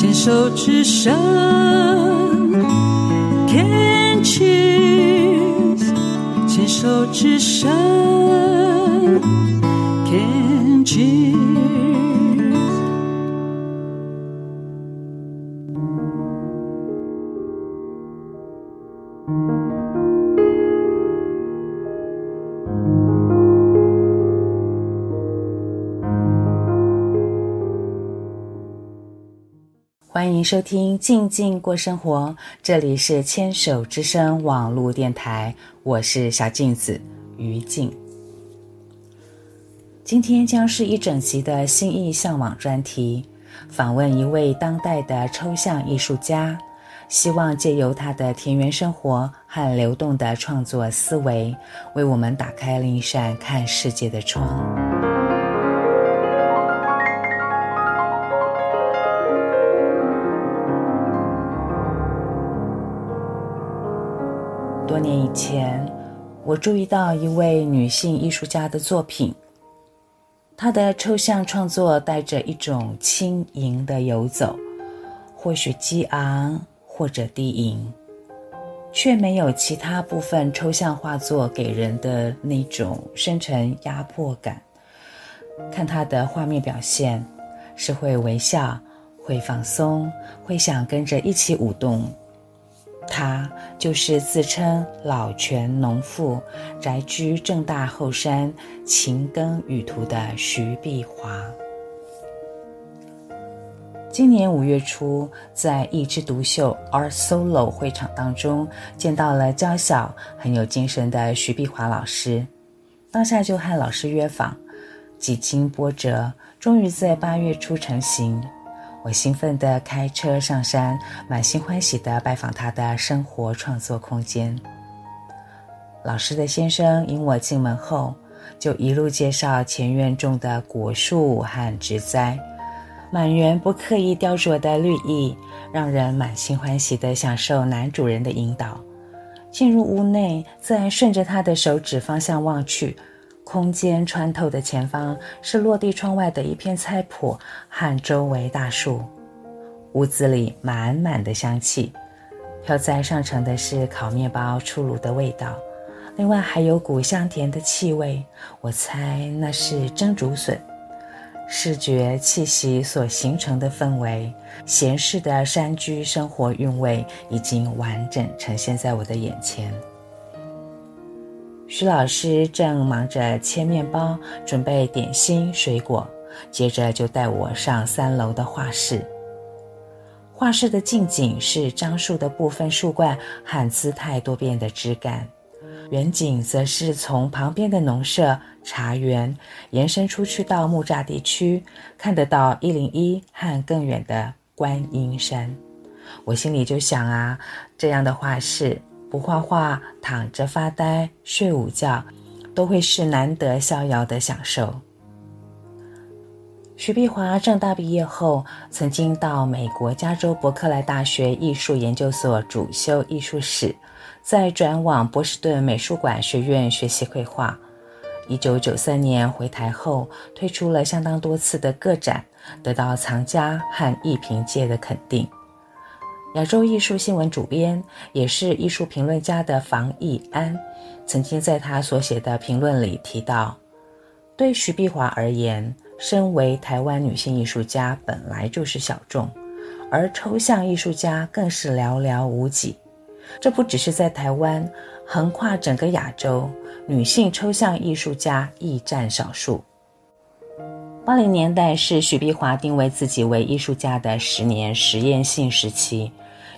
牵手之声，Can cheers，牵手之声，Can cheers。欢迎收听《静静过生活》，这里是牵手之声网络电台，我是小镜子于静。今天将是一整集的心意向往专题，访问一位当代的抽象艺术家，希望借由他的田园生活和流动的创作思维，为我们打开另一扇看世界的窗。我注意到一位女性艺术家的作品。她的抽象创作带着一种轻盈的游走，或许激昂，或者低吟，却没有其他部分抽象画作给人的那种深沉压迫感。看她的画面表现，是会微笑，会放松，会想跟着一起舞动。他就是自称老泉农妇、宅居正大后山、勤耕雨途的徐碧华。今年五月初，在一枝独秀 Art Solo 会场当中，见到了娇小、很有精神的徐碧华老师，当下就和老师约访，几经波折，终于在八月初成行。我兴奋地开车上山，满心欢喜地拜访他的生活创作空间。老师的先生引我进门后，就一路介绍前院种的果树和植栽，满园不刻意雕琢的绿意，让人满心欢喜地享受男主人的引导。进入屋内，自然顺着他的手指方向望去。空间穿透的前方是落地窗外的一片菜圃和周围大树，屋子里满满的香气，飘在上层的是烤面包出炉的味道，另外还有股香甜的气味，我猜那是蒸竹笋。视觉气息所形成的氛围，闲适的山居生活韵味已经完整呈现在我的眼前。徐老师正忙着切面包，准备点心、水果，接着就带我上三楼的画室。画室的近景是樟树的部分树冠和姿态多变的枝干，远景则是从旁边的农舍、茶园延伸出去到木栅地区，看得到一零一和更远的观音山。我心里就想啊，这样的画室。不画画，躺着发呆、睡午觉，都会是难得逍遥的享受。徐碧华正大毕业后，曾经到美国加州伯克莱大学艺术研究所主修艺术史，再转往波士顿美术馆学院学习绘画。一九九三年回台后，推出了相当多次的个展，得到藏家和艺评界的肯定。亚洲艺术新闻主编，也是艺术评论家的房义安，曾经在他所写的评论里提到，对徐碧华而言，身为台湾女性艺术家本来就是小众，而抽象艺术家更是寥寥无几。这不只是在台湾，横跨整个亚洲，女性抽象艺术家亦占少数。八零年代是许碧华定位自己为艺术家的十年实验性时期。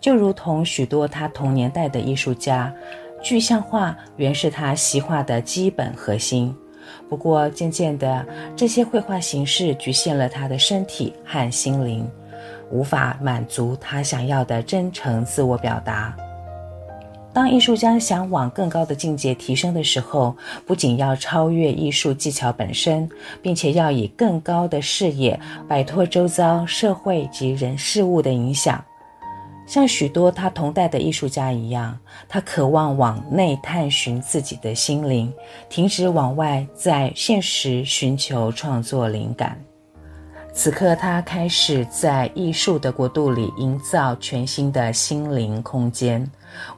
就如同许多他同年代的艺术家，具象化原是他习画的基本核心。不过，渐渐的，这些绘画形式局限了他的身体和心灵，无法满足他想要的真诚自我表达。当艺术家想往更高的境界提升的时候，不仅要超越艺术技巧本身，并且要以更高的视野摆脱周遭社会及人事物的影响。像许多他同代的艺术家一样，他渴望往内探寻自己的心灵，停止往外在现实寻求创作灵感。此刻，他开始在艺术的国度里营造全新的心灵空间，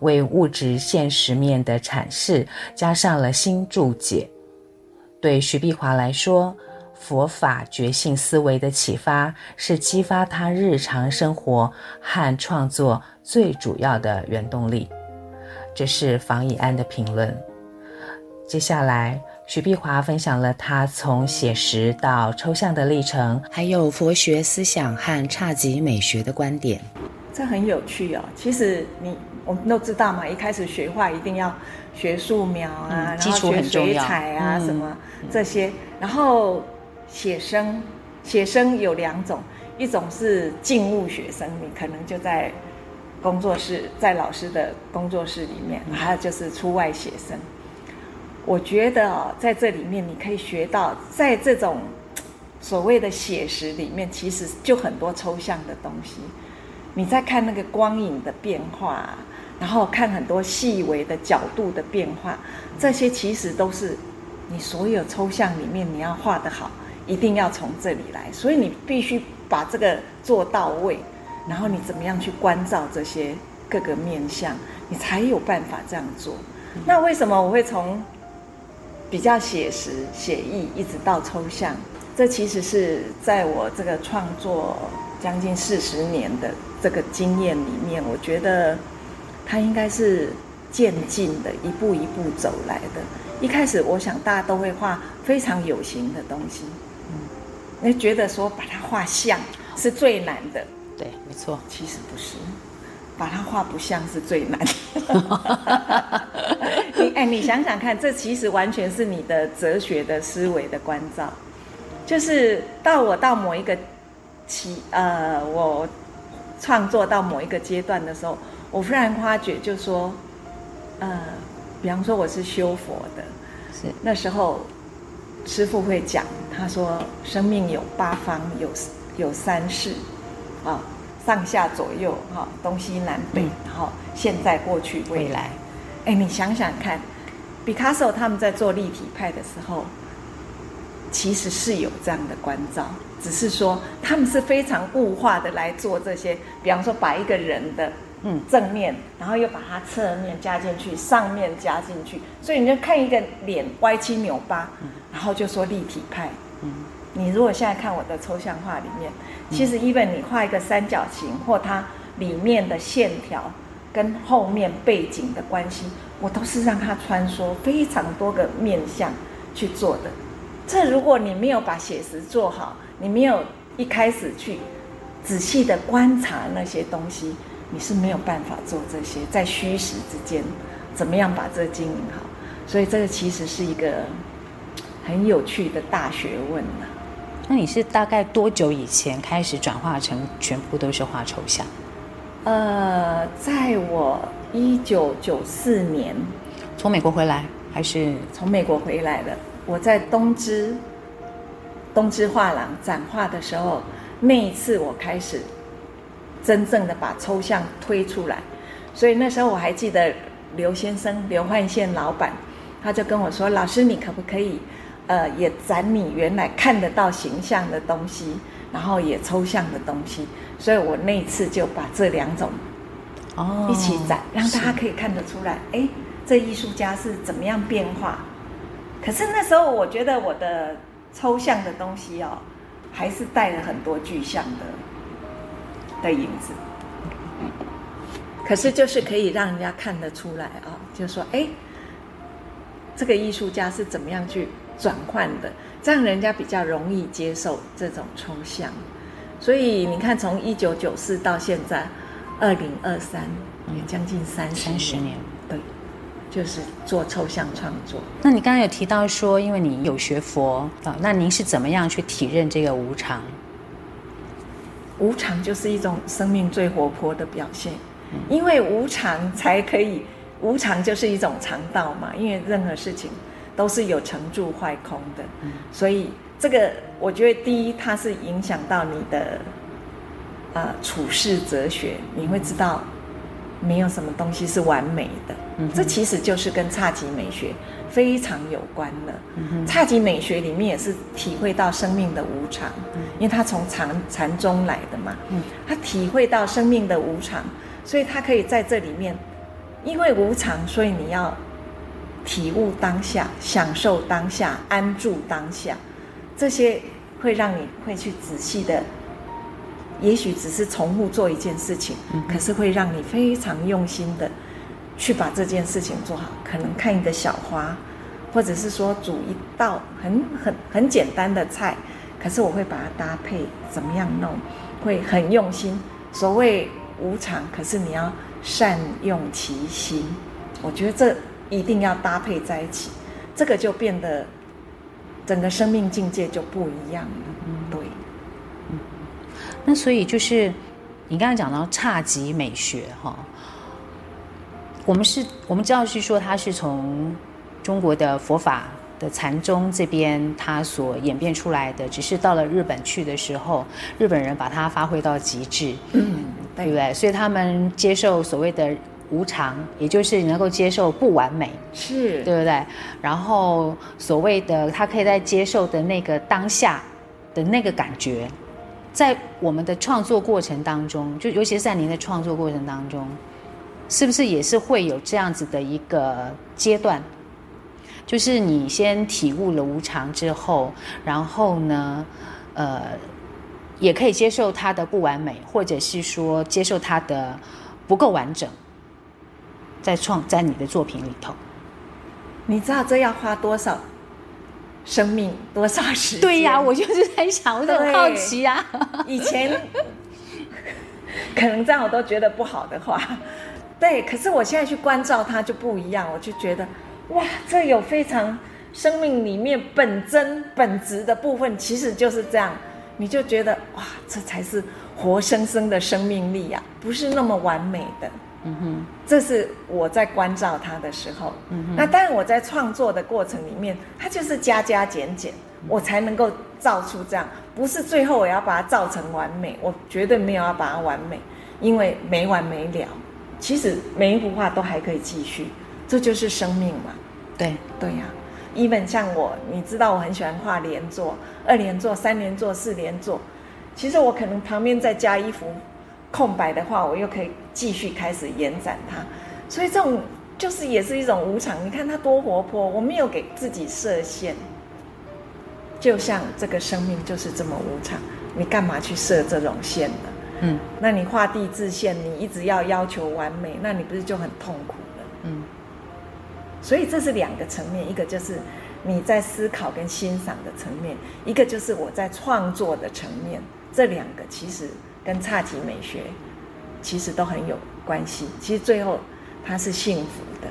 为物质现实面的阐释加上了新注解。对徐碧华来说，佛法觉性思维的启发是激发他日常生活和创作最主要的原动力。这是房以安的评论。接下来，徐碧华分享了他从写实到抽象的历程，还有佛学思想和侘寂美学的观点。这很有趣哦。其实你我们都知道嘛，一开始学画一定要学素描啊，嗯、然后学水彩啊，嗯、什么这些。然后写生，写生有两种，一种是静物写生，你可能就在工作室，在老师的工作室里面；还有就是出外写生。我觉得哦，在这里面你可以学到，在这种所谓的写实里面，其实就很多抽象的东西。你在看那个光影的变化，然后看很多细微的角度的变化，这些其实都是你所有抽象里面你要画得好，一定要从这里来。所以你必须把这个做到位，然后你怎么样去关照这些各个面相，你才有办法这样做。那为什么我会从比较写实、写意，一直到抽象，这其实是在我这个创作将近四十年的这个经验里面，我觉得它应该是渐进的，一步一步走来的。一开始，我想大家都会画非常有形的东西，嗯，那觉得说把它画像是最难的，对，没错，其实不是。把它画不像是最难的。你哎，你想想看，这其实完全是你的哲学的思维的关照。就是到我到某一个期，呃，我创作到某一个阶段的时候，我忽然发觉，就说，呃，比方说我是修佛的，是那时候师傅会讲，他说生命有八方，有有三世，啊。上下左右，哈，东西南北，嗯、然后现在、过去、未来。哎，你想想看，毕卡索他们在做立体派的时候，其实是有这样的关照，只是说他们是非常物化的来做这些，比方说把一个人的嗯正面，然后又把它侧面加进去，上面加进去，所以你就看一个脸歪七扭八，然后就说立体派。嗯，你如果现在看我的抽象画里面。其实，even 你画一个三角形，或它里面的线条跟后面背景的关系，我都是让它穿梭非常多个面向去做的。这如果你没有把写实做好，你没有一开始去仔细的观察那些东西，你是没有办法做这些在虚实之间怎么样把这经营好。所以，这个其实是一个很有趣的大学问呢。那你是大概多久以前开始转化成全部都是画抽象？呃，在我一九九四年从美国回来，还是从美国回来的？我在东芝东芝画廊展画的时候，那一次我开始真正的把抽象推出来。所以那时候我还记得刘先生刘焕宪老板，他就跟我说：“老师，你可不可以？”呃，也展你原来看得到形象的东西，然后也抽象的东西，所以我那次就把这两种哦一起展，让大家可以看得出来，哎，这艺术家是怎么样变化。可是那时候我觉得我的抽象的东西哦，还是带了很多具象的的影子。可是就是可以让人家看得出来啊、哦，就说哎，这个艺术家是怎么样去。转换的，这样人家比较容易接受这种抽象。所以你看，从一九九四到现在，二零二三，也将近三三十年，对，就是做抽象创作。那你刚刚有提到说，因为你有学佛啊，那您是怎么样去体认这个无常？无常就是一种生命最活泼的表现，因为无常才可以，无常就是一种常道嘛。因为任何事情。都是有成住坏空的，所以这个我觉得第一，它是影响到你的，呃，处世哲学。你会知道，没有什么东西是完美的。嗯，这其实就是跟侘寂美学非常有关的。嗯，侘寂美学里面也是体会到生命的无常，嗯，因为它从禅禅宗来的嘛。嗯，他体会到生命的无常，所以他可以在这里面，因为无常，所以你要体悟当下，享受当下，安住当下，这些会让你会去仔细的。也许只是重复做一件事情，嗯，可是会让你非常用心的去把这件事情做好。可能看一个小花，或者是说煮一道很很很简单的菜，可是我会把它搭配怎么样弄，会很用心。所谓无常，可是你要善用其心。我觉得这一定要搭配在一起，这个就变得整个生命境界就不一样了。嗯，对。那所以就是，你刚才讲到侘寂美学哈，我们是我们知道是说它是从中国的佛法的禅宗这边它所演变出来的，只是到了日本去的时候，日本人把它发挥到极致，嗯，对不对？所以他们接受所谓的无常，也就是能够接受不完美，是对不对？然后所谓的他可以在接受的那个当下的那个感觉。在我们的创作过程当中，就尤其是在您的创作过程当中，是不是也是会有这样子的一个阶段？就是你先体悟了无常之后，然后呢，呃，也可以接受他的不完美，或者是说接受他的不够完整，在创在你的作品里头，你知道这要花多少？生命多少时间？对呀、啊，我就是在想，我很好奇啊。以前 可能这样我都觉得不好的话，对。可是我现在去关照它就不一样，我就觉得哇，这有非常生命里面本真本质的部分，其实就是这样。你就觉得哇，这才是活生生的生命力呀、啊，不是那么完美的。嗯哼，这是我在关照他的时候。嗯哼，那当然我在创作的过程里面，他就是加加减减，我才能够造出这样。不是最后我要把它造成完美，我绝对没有要把它完美，因为没完没了。其实每一幅画都还可以继续，这就是生命嘛。对对呀，even 像我，你知道我很喜欢画连坐、二连坐、三连坐、四连坐，其实我可能旁边再加一幅。空白的话，我又可以继续开始延展它，所以这种就是也是一种无常。你看它多活泼，我没有给自己设限，就像这个生命就是这么无常，你干嘛去设这种线呢？嗯，那你画地自限，你一直要要求完美，那你不是就很痛苦了？嗯，所以这是两个层面，一个就是你在思考跟欣赏的层面，一个就是我在创作的层面，这两个其实。跟侘寂美学其实都很有关系。其实最后他是幸福的，